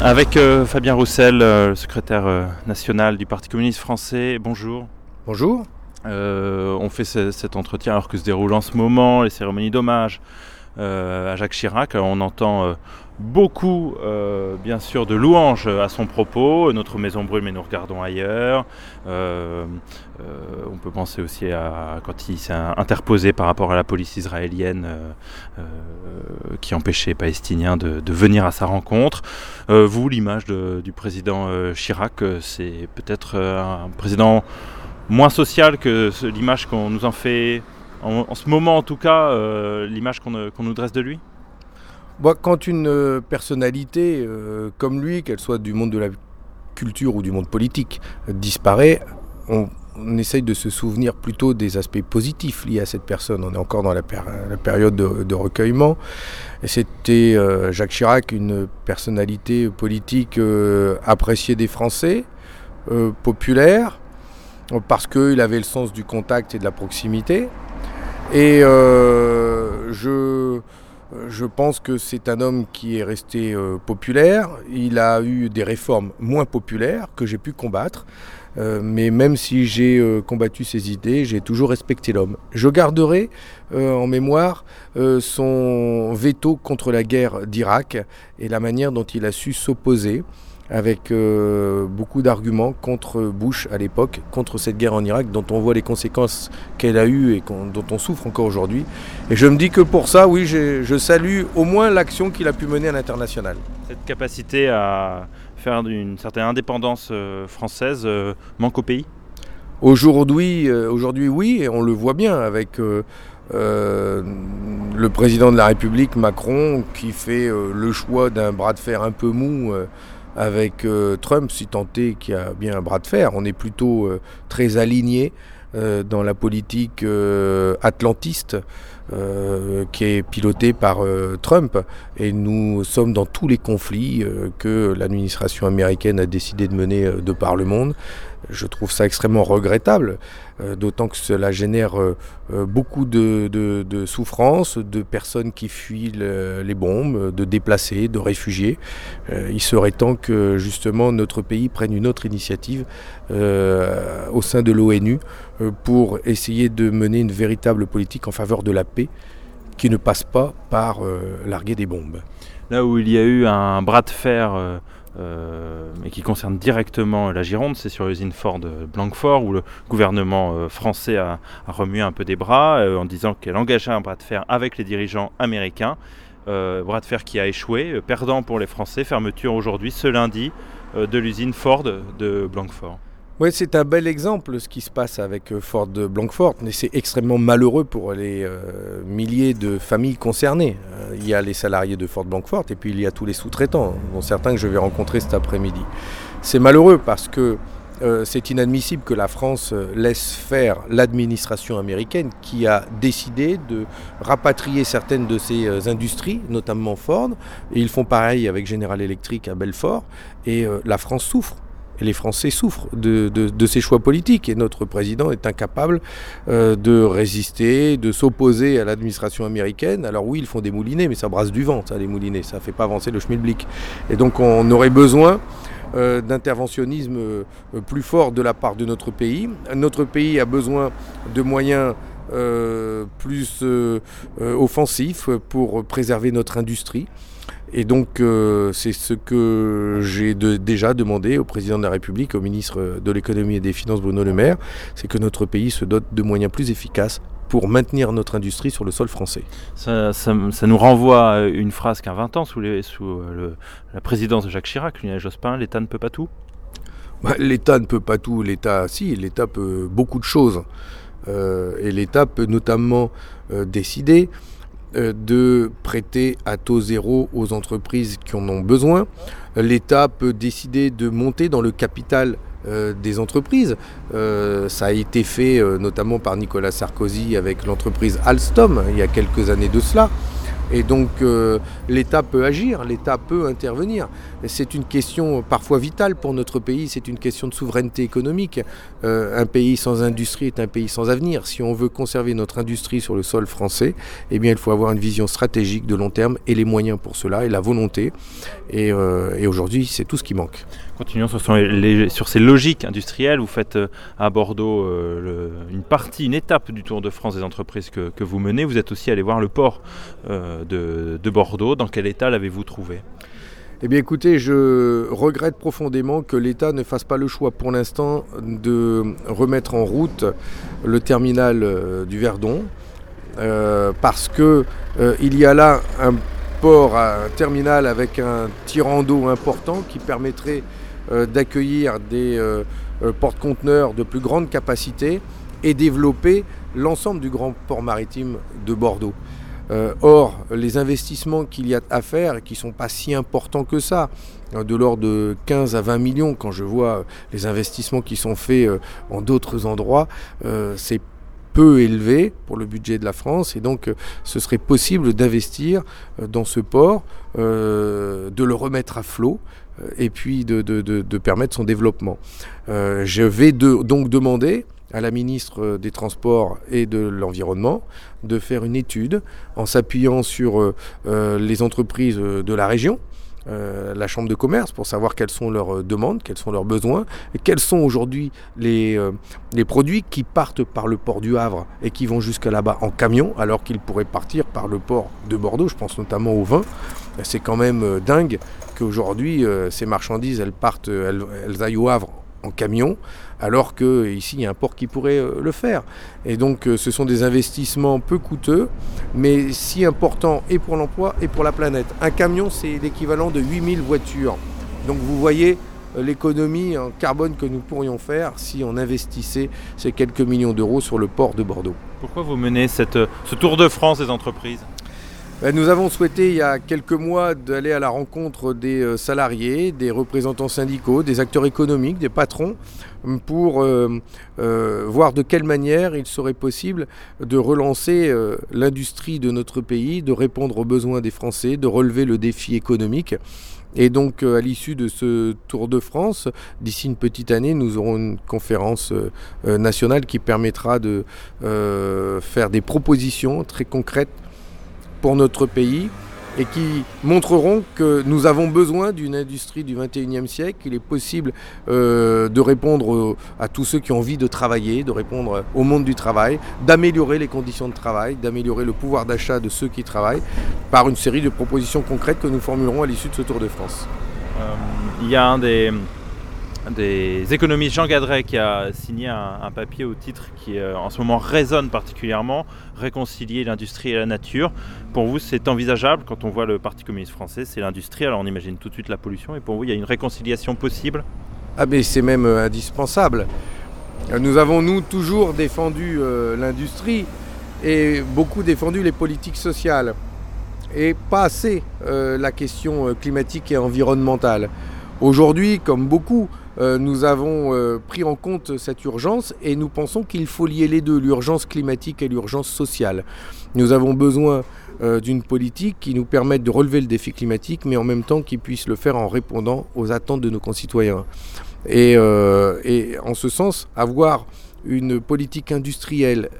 Avec euh, Fabien Roussel, euh, secrétaire euh, national du Parti communiste français. Bonjour. Bonjour. on fait cet entretien alors que se déroulent en ce moment les cérémonies d'hommage à Jacques Chirac. On entend beaucoup, euh, bien sûr, de louanges à son propos. Notre maison brûle, mais nous regardons ailleurs. Euh, euh, on peut penser aussi à quand il s'est interposé par rapport à la police israélienne qui empêchait les Palestiniens de, venir à sa rencontre. vous, l'image du président Chirac, c'est peut-être un président moins social que l'image qu'on nous en fait, en, ce moment en tout cas, l'image qu'on nous dresse de lui? Quand une euh, personnalité euh, comme lui, qu'elle soit du monde de la culture ou du monde politique, disparaît, on, essaye de se souvenir plutôt des aspects positifs liés à cette personne. On est encore dans la, période de, recueillement. C'était euh, Jacques Chirac, une personnalité politique appréciée des Français, populaire, parce qu'il avait le sens du contact et de la proximité. Et je euh, je pense que c'est un homme qui est resté euh, populaire. Il a eu des réformes moins populaires que j'ai pu combattre. Euh, mais même si j'ai combattu ses idées, j'ai toujours respecté l'homme. Je garderai en mémoire son veto contre la guerre d'Irak et la manière dont il a su s'opposer avec euh, beaucoup d'arguments contre Bush à l'époque, contre cette guerre en Irak, dont on voit les conséquences qu'elle a eues et dont on souffre encore aujourd'hui. Et je me dis que pour ça, oui, je salue au moins l'action qu'il a pu mener à l'international. Cette capacité à faire une certaine indépendance euh, française euh, manque au pays? Aujourd'hui, aujourd'hui, oui, et on le voit bien avec le président de la République, Macron, qui fait le choix d'un bras de fer un peu mou avec euh, Trump, si tant est qu'il y a bien un bras de fer. On est plutôt euh, très aligné euh, dans la politique atlantiste qui est pilotée par Trump. Et nous sommes dans tous les conflits que l'administration américaine a décidé de mener de par le monde. Je trouve ça extrêmement regrettable, euh, d'autant que cela génère euh, euh, beaucoup de, de, souffrances, de personnes qui fuient les bombes, de déplacés, de réfugiés. il serait temps que justement notre pays prenne une autre initiative au sein de l'ONU pour essayer de mener une véritable politique en faveur de la paix qui ne passe pas par larguer des bombes. Là où il y a eu un bras de fer mais qui concerne directement la Gironde, c'est sur l'usine Ford Blanquefort où le gouvernement euh, français a, remué un peu des bras euh, en disant qu'elle engageait un bras de fer avec les dirigeants américains. bras de fer qui a échoué, perdant pour les Français, fermeture aujourd'hui ce lundi de l'usine Ford de Blanquefort. Oui, c'est un bel exemple ce qui se passe avec euh, Ford de Blancfort, mais c'est extrêmement malheureux pour les euh, milliers de familles concernées. Euh, il y a les salariés de Ford Blancfort et puis il y a tous les sous-traitants, dont certains que je vais rencontrer cet après-midi. C'est malheureux parce que c'est inadmissible que la France laisse faire l'administration américaine qui a décidé de rapatrier certaines de ses industries, notamment Ford, et ils font pareil avec General Electric à Belfort, et la France souffre. Les Français souffrent de, ces choix politiques et notre président est incapable euh, de résister, de s'opposer à l'administration américaine. Alors oui, ils font des moulinets, mais ça brasse du vent, ça, les moulinets, ça ne fait pas avancer le schmilblick. Et donc on aurait besoin euh, d'interventionnisme euh, plus fort de la part de notre pays. Notre pays a besoin de moyens plus offensifs pour préserver notre industrie. Et donc, euh, c'est ce que j'ai déjà demandé au président de la République, au ministre de l'économie et des finances Bruno Le Maire, c'est que notre pays se dote de moyens plus efficaces pour maintenir notre industrie sur le sol français. Ça, nous renvoie à une phrase qu'à 20 ans, sous, sous la présidence de Jacques Chirac, Lionel Jospin, l'État ne peut pas tout bah, L'État ne peut pas tout, l'État, si, l'État peut beaucoup de choses. Euh, et l'État peut notamment euh, décider euh, de prêter à taux zéro aux entreprises qui en ont besoin. L'État peut décider de monter dans le capital euh, des entreprises. Euh, ça a été fait notamment par Nicolas Sarkozy avec l'entreprise Alstom il y a quelques années de cela. Et donc euh, l'État peut agir, l'État peut intervenir. C'est une question parfois vitale pour notre pays, c'est une question de souveraineté économique. Euh, un pays sans industrie est un pays sans avenir. Si on veut conserver notre industrie sur le sol français, eh bien il faut avoir une vision stratégique de long terme et les moyens pour cela et la volonté. Et, euh, aujourd'hui, c'est tout ce qui manque. Continuons sur, ces logiques industrielles. Vous faites à Bordeaux une partie, une étape du Tour de France des entreprises que, vous menez. Vous êtes aussi allé voir le port de, Bordeaux. Dans quel état l'avez-vous trouvé? Eh bien écoutez, je regrette profondément que l'État ne fasse pas le choix pour l'instant de remettre en route le terminal euh, du Verdon, euh, parce que euh, il y a là un port, un terminal avec un tirant d'eau important qui permettrait d'accueillir des porte-conteneurs de plus grande capacité et développer l'ensemble du grand port maritime de Bordeaux. Euh, or, les investissements qu'il y a à faire, qui ne sont pas si importants que ça, euh, de l'ordre de 15 à 20 millions, quand je vois les investissements qui sont faits euh, en d'autres endroits, c'est peu élevé pour le budget de la France et donc ce serait possible d'investir dans ce port, de le remettre à flot et puis de, permettre son développement. je vais donc demander à la ministre des Transports et de l'Environnement de faire une étude en s'appuyant sur euh, euh, les entreprises de la région, euh, la Chambre de commerce, pour savoir quelles sont leurs demandes, quels sont leurs besoins, quels sont aujourd'hui les, les produits qui partent par le port du Havre et qui vont jusqu'à là-bas en camion, alors qu'ils pourraient partir par le port de Bordeaux, je pense notamment au vin. C'est quand même dingue qu'aujourd'hui, ces marchandises, elles partent, elles, elles aillent au Havre en camion, alors qu'ici il y a un port qui pourrait euh, le faire. Et donc euh, ce sont des investissements peu coûteux, mais si importants et pour l'emploi et pour la planète. Un camion, c'est l'équivalent de 8000 voitures. Donc vous voyez euh, l'économie en carbone que nous pourrions faire si on investissait ces quelques millions d'euros sur le port de Bordeaux. Pourquoi vous menez ce tour de France des entreprises? Nous avons souhaité il y a quelques mois d'aller à la rencontre des euh, salariés, des représentants syndicaux, des acteurs économiques, des patrons, pour euh, euh, voir de quelle manière il serait possible de relancer l'industrie de notre pays, de répondre aux besoins des Français, de relever le défi économique. Et donc, à l'issue de ce Tour de France, d'ici une petite année, nous aurons une conférence nationale qui permettra de faire des propositions très concrètes pour notre pays et qui montreront que nous avons besoin d'une industrie du 21e siècle, qu'il est possible euh, de répondre à tous ceux qui ont envie de travailler, de répondre au monde du travail, d'améliorer les conditions de travail, d'améliorer le pouvoir d'achat de ceux qui travaillent, par une série de propositions concrètes que nous formulerons à l'issue de ce Tour de France. Euh, il y a un des des économistes Jean Gadret qui a signé un, papier au titre qui euh, en ce moment résonne particulièrement, réconcilier l'industrie et la nature. Pour vous, c'est envisageable quand on voit le Parti communiste français, c'est l'industrie, alors on imagine tout de suite la pollution, et pour vous, il y a une réconciliation possible? Ah mais c'est même euh, indispensable. Nous avons, nous, toujours défendu euh, l'industrie et beaucoup défendu les politiques sociales et pas assez la question climatique et environnementale. Aujourd'hui, comme beaucoup, euh, nous avons euh, pris en compte cette urgence et nous pensons qu'il faut lier les deux, l'urgence climatique et l'urgence sociale. Nous avons besoin euh, d'une politique qui nous permette de relever le défi climatique, mais en même temps qui puisse le faire en répondant aux attentes de nos concitoyens. Et, et en ce sens, avoir une politique industrielle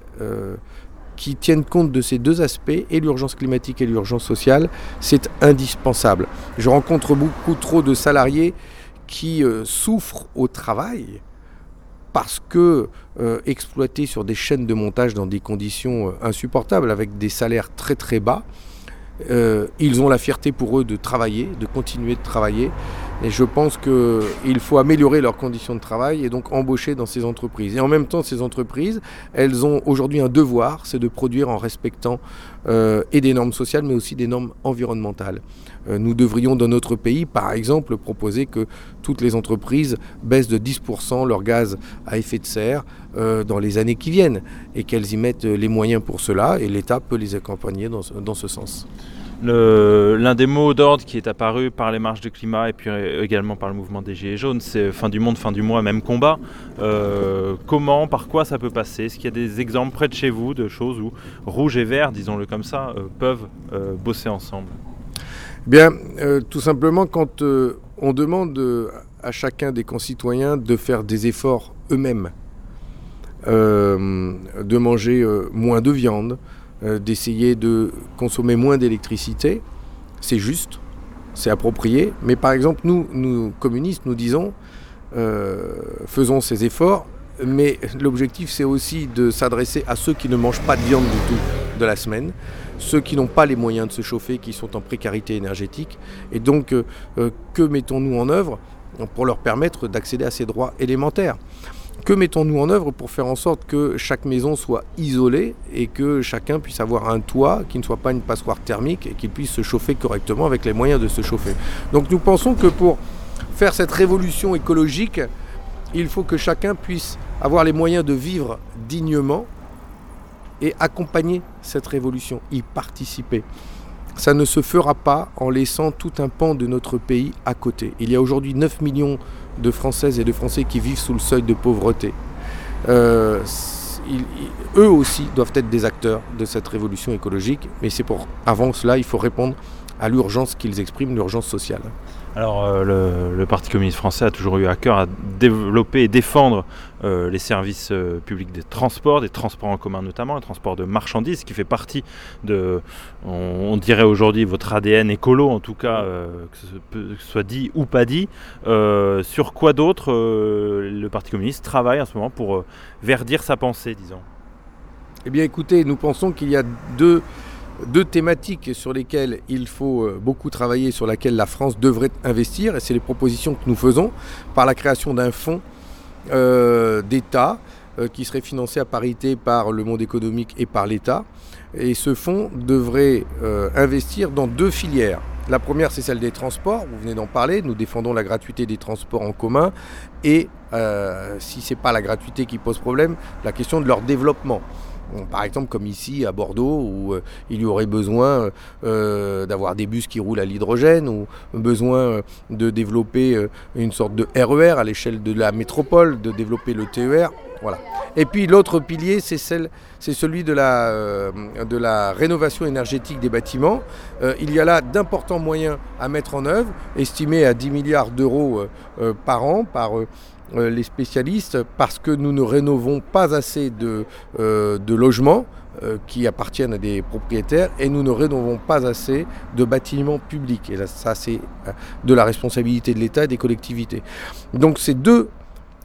qui tienne compte de ces deux aspects, et l'urgence climatique et l'urgence sociale, c'est indispensable. Je rencontre beaucoup trop de salariés qui euh, souffrent au travail parce que euh, exploités sur des chaînes de montage dans des conditions euh, insupportables, avec des salaires très très bas, ils ont la fierté pour eux de travailler, de continuer de travailler. Et je pense qu'il faut améliorer leurs conditions de travail et donc embaucher dans ces entreprises. Et en même temps, ces entreprises, elles ont aujourd'hui un devoir, c'est de produire en respectant et des normes sociales, mais aussi des normes environnementales. Euh, nous devrions dans notre pays, par exemple, proposer que toutes les entreprises baissent de 10% leur gaz à effet de serre euh, dans les années qui viennent et qu'elles y mettent les moyens pour cela et l'État peut les accompagner dans, ce sens. L'un des mots d'ordre qui est apparu par les marches de climat et puis également par le mouvement des Gilets jaunes, c'est fin du monde, fin du mois, même combat. Euh, comment, par quoi ça peut passer? Est-ce qu'il y a des exemples près de chez vous de choses où rouge et vert, disons-le comme ça, euh, peuvent euh, bosser ensemble? Bien, tout simplement quand on demande à chacun des concitoyens de faire des efforts eux-mêmes, de manger moins de viande, euh, d'essayer de consommer moins d'électricité. C'est juste, c'est approprié. Mais par exemple, nous, nous communistes, nous disons, euh, faisons ces efforts, mais l'objectif c'est aussi de s'adresser à ceux qui ne mangent pas de viande du tout de la semaine, ceux qui n'ont pas les moyens de se chauffer, qui sont en précarité énergétique. Et donc, euh, que mettons-nous en œuvre pour leur permettre d'accéder à ces droits élémentaires? Que mettons-nous en œuvre pour faire en sorte que chaque maison soit isolée et que chacun puisse avoir un toit qui ne soit pas une passoire thermique et qu'il puisse se chauffer correctement avec les moyens de se chauffer Donc nous pensons que pour faire cette révolution écologique, il faut que chacun puisse avoir les moyens de vivre dignement et accompagner cette révolution, y participer. Ça ne se fera pas en laissant tout un pan de notre pays à côté. Il y a aujourd'hui 9 millions de Françaises et de Français qui vivent sous le seuil de pauvreté. Euh, eux aussi doivent être des acteurs de cette révolution écologique, mais c'est pour avant cela, il faut répondre à l'urgence qu'ils expriment, l'urgence sociale. Alors euh, le, Parti communiste français a toujours eu à cœur à développer et défendre euh, les services euh, publics des transports, des transports en commun notamment, les transports de marchandises, qui fait partie de, on, dirait aujourd'hui, votre ADN écolo, en tout cas, que, ce soit dit ou pas dit. sur quoi d'autre le Parti communiste travaille en ce moment pour verdir sa pensée, disons? Eh bien écoutez, nous pensons qu'il y a deux deux thématiques sur lesquelles il faut euh, beaucoup travailler, sur lesquelles la France devrait investir, et c'est les propositions que nous faisons par la création d'un fonds euh, d'État euh, qui serait financé à parité par le monde économique et par l'État. Et ce fonds devrait investir dans deux filières. La première, c'est celle des transports, vous venez d'en parler, nous défendons la gratuité des transports en commun, et si ce n'est pas la gratuité qui pose problème, la question de leur développement par exemple comme ici à Bordeaux où euh, il y aurait besoin euh, d'avoir des bus qui roulent à l'hydrogène ou besoin euh, de développer une sorte de RER e à l'échelle de la métropole, de développer le TER. Voilà. Et puis l'autre pilier, c'est, celui de la, rénovation énergétique des bâtiments. il y a là d'importants moyens à mettre en œuvre, estimés à 10 milliards d'euros par an par les spécialistes parce que nous ne rénovons pas assez de, euh, logements euh, qui appartiennent à des propriétaires et nous ne rénovons pas assez de bâtiments publics. Et ça, c'est de la responsabilité de l'État et des collectivités. Donc ces deux,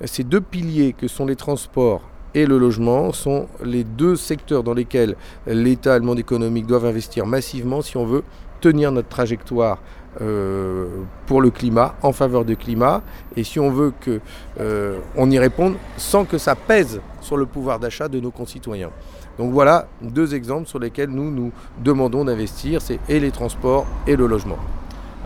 ces deux piliers que sont les transports et le logement sont les deux secteurs dans lesquels l'État et le monde économique doivent investir massivement si on veut tenir notre trajectoire euh, pour le climat, en faveur du climat, et si on veut qu'on euh, y réponde sans que ça pèse sur le pouvoir d'achat de nos concitoyens. Donc voilà deux exemples sur lesquels nous nous demandons d'investir, c'est et les transports et le logement.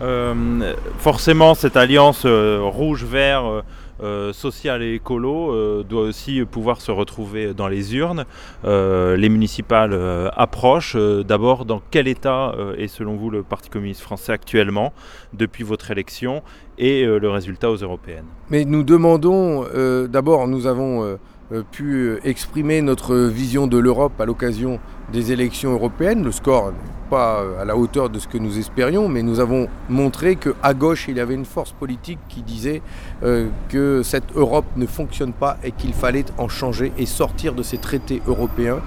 Euh, forcément, cette alliance rouge-vert euh, social et écolo euh, doit aussi pouvoir se retrouver dans les urnes. Euh, les municipales approchent. D'abord, dans quel état est selon vous le Parti communiste français actuellement depuis votre élection et le résultat aux européennes? Mais nous demandons, d'abord, nous avons pu euh, exprimer notre vision de l'Europe à l'occasion des élections européennes. Le score n'est pas euh, à la hauteur de ce que nous espérions, mais nous avons montré qu'à gauche, il y avait une force politique qui disait que cette Europe ne fonctionne pas et qu'il fallait en changer et sortir de ces traités européens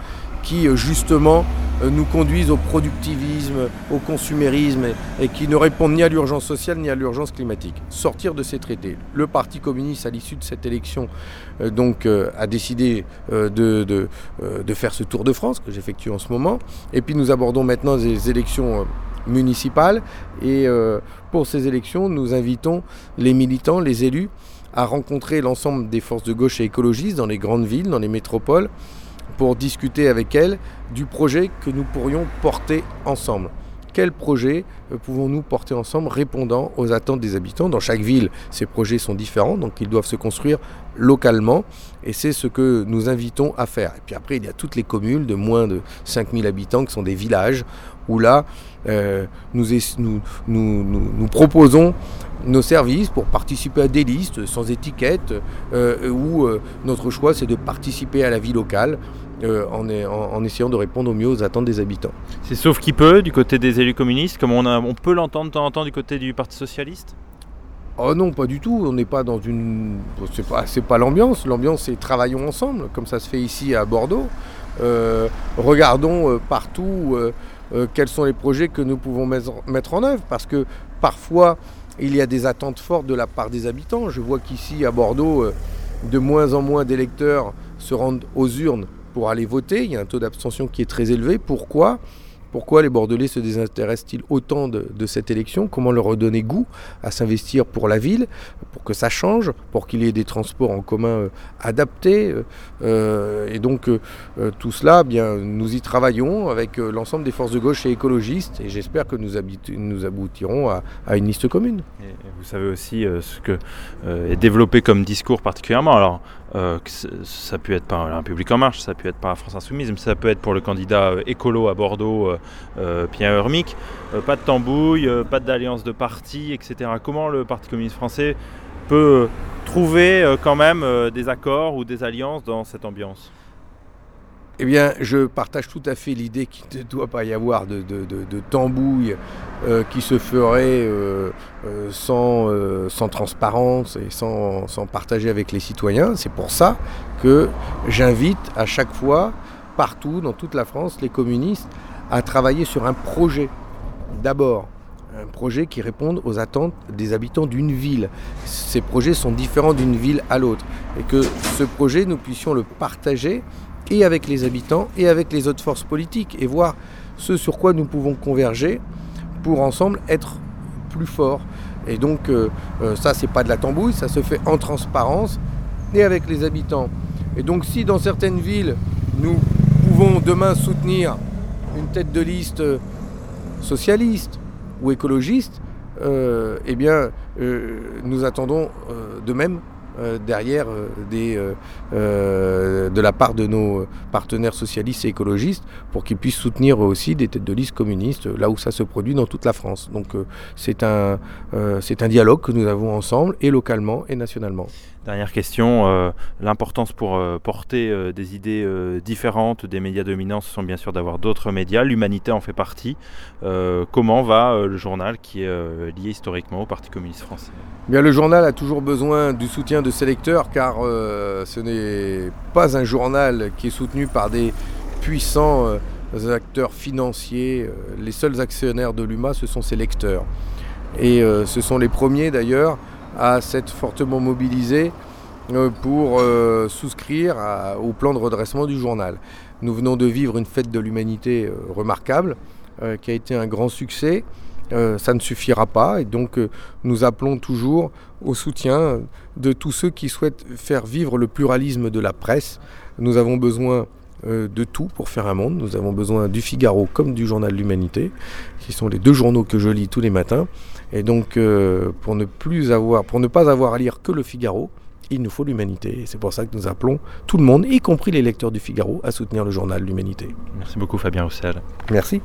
qui euh, justement euh, nous conduisent au productivisme, au consumérisme et, qui ne répondent ni à l'urgence sociale ni à l'urgence climatique. Sortir de ces traités. Le Parti communiste, à l'issue de cette élection, euh, donc, a décidé de, de, faire ce tour de France que j'effectue en ce moment. Et puis nous abordons maintenant les élections municipales. Et pour ces élections, nous invitons les militants, les élus, à rencontrer l'ensemble des forces de gauche et écologistes dans les grandes villes, dans les métropoles, pour discuter avec elle du projet que nous pourrions porter ensemble. quels projets pouvons-nous porter ensemble répondant aux attentes des habitants? Dans chaque ville, ces projets sont différents, donc ils doivent se construire localement, et c'est ce que nous invitons à faire. Et puis après, il y a toutes les communes de moins de 5000 habitants qui sont des villages, où là, nous, nous, nous, nous, proposons nos services pour participer à des listes sans étiquette, où notre choix c'est de participer à la vie locale euh, en, essayant de répondre au mieux aux attentes des habitants. C'est sauf qui peut du côté des élus communistes, comme on, on peut l'entendre de temps en temps du côté du Parti socialiste? Oh non, pas du tout. On n'est pas dans une. C'est pas, pas l'ambiance. L'ambiance, c'est travaillons ensemble, comme ça se fait ici à Bordeaux. Euh, regardons euh, partout quels sont les projets que nous pouvons mettre en œuvre, parce que parfois il y a des attentes fortes de la part des habitants. Je vois qu'ici à Bordeaux, de moins en moins d'électeurs se rendent aux urnes pour aller voter. Il y a un taux d'abstention qui est très élevé. Pourquoi? Pourquoi les Bordelais se désintéressent-ils autant de, cette élection? Comment leur redonner goût à s'investir pour la ville, pour que ça change, pour qu'il y ait des transports en commun euh, adaptés euh, euh, Et donc tout cela, eh bien, nous y travaillons avec l'ensemble des forces de gauche et écologistes et j'espère que nous, aboutirons à, une liste commune. Vous savez aussi ce que est développé comme discours particulièrement. Alors ça peut être par un public en marche, ça peut être par la France Insoumise, mais ça peut être pour le candidat écolo à Bordeaux, Pierre Hermic. pas de tambouille, pas d'alliance de partis, etc. Comment le Parti communiste français peut trouver quand même des accords ou des alliances dans cette ambiance? Eh bien, je partage tout à fait l'idée qu'il ne doit pas y avoir de, tambouille euh, qui se ferait euh, euh, sans, transparence et sans, partager avec les citoyens. C'est pour ça que j'invite à chaque fois, partout, dans toute la France, les communistes à travailler sur un projet. D'abord, un projet qui réponde aux attentes des habitants d'une ville. Ces projets sont différents d'une ville à l'autre. Et que ce projet, nous puissions le partager et avec les habitants et avec les autres forces politiques et voir ce sur quoi nous pouvons converger pour ensemble être plus forts. Et donc euh, euh, ça c'est pas de la tambouille, ça se fait en transparence et avec les habitants. Et donc si dans certaines villes nous pouvons demain soutenir une tête de liste socialiste ou écologiste, euh, eh bien nous attendons de même euh, derrière euh, des, euh, de la part de nos partenaires socialistes et écologistes pour qu'ils puissent soutenir aussi des têtes de liste communistes là où ça se produit dans toute la France. Donc c'est un, un dialogue que nous avons ensemble et localement et nationalement. Dernière question, l'importance pour porter des idées différentes des médias dominants, ce sont bien sûr d'avoir d'autres médias. L'humanité en fait partie. comment va le journal qui est lié historiquement au Parti communiste français? Bien, Le journal a toujours besoin du soutien de ses lecteurs car euh, ce n'est pas un journal qui est soutenu par des puissants euh, acteurs financiers. Euh, les seuls actionnaires de l'UMA, ce sont ses lecteurs. Et ce sont les premiers d'ailleurs à s'être fortement mobilisés pour souscrire au plan de redressement du journal. Nous venons de vivre une fête de l'humanité remarquable qui a été un grand succès. Euh, ça ne suffira pas. Et donc, euh, nous appelons toujours au soutien de tous ceux qui souhaitent faire vivre le pluralisme de la presse. Nous avons besoin euh, de tout pour faire un monde. Nous avons besoin du Figaro comme du Journal de l'Humanité, qui sont les deux journaux que je lis tous les matins. Et donc, pour ne plus avoir, pour ne pas avoir à lire que le Figaro, il nous faut l'humanité. C'est pour ça que nous appelons tout le monde, y compris les lecteurs du Figaro, à soutenir le journal L'Humanité. Merci beaucoup Fabien Roussel. Merci.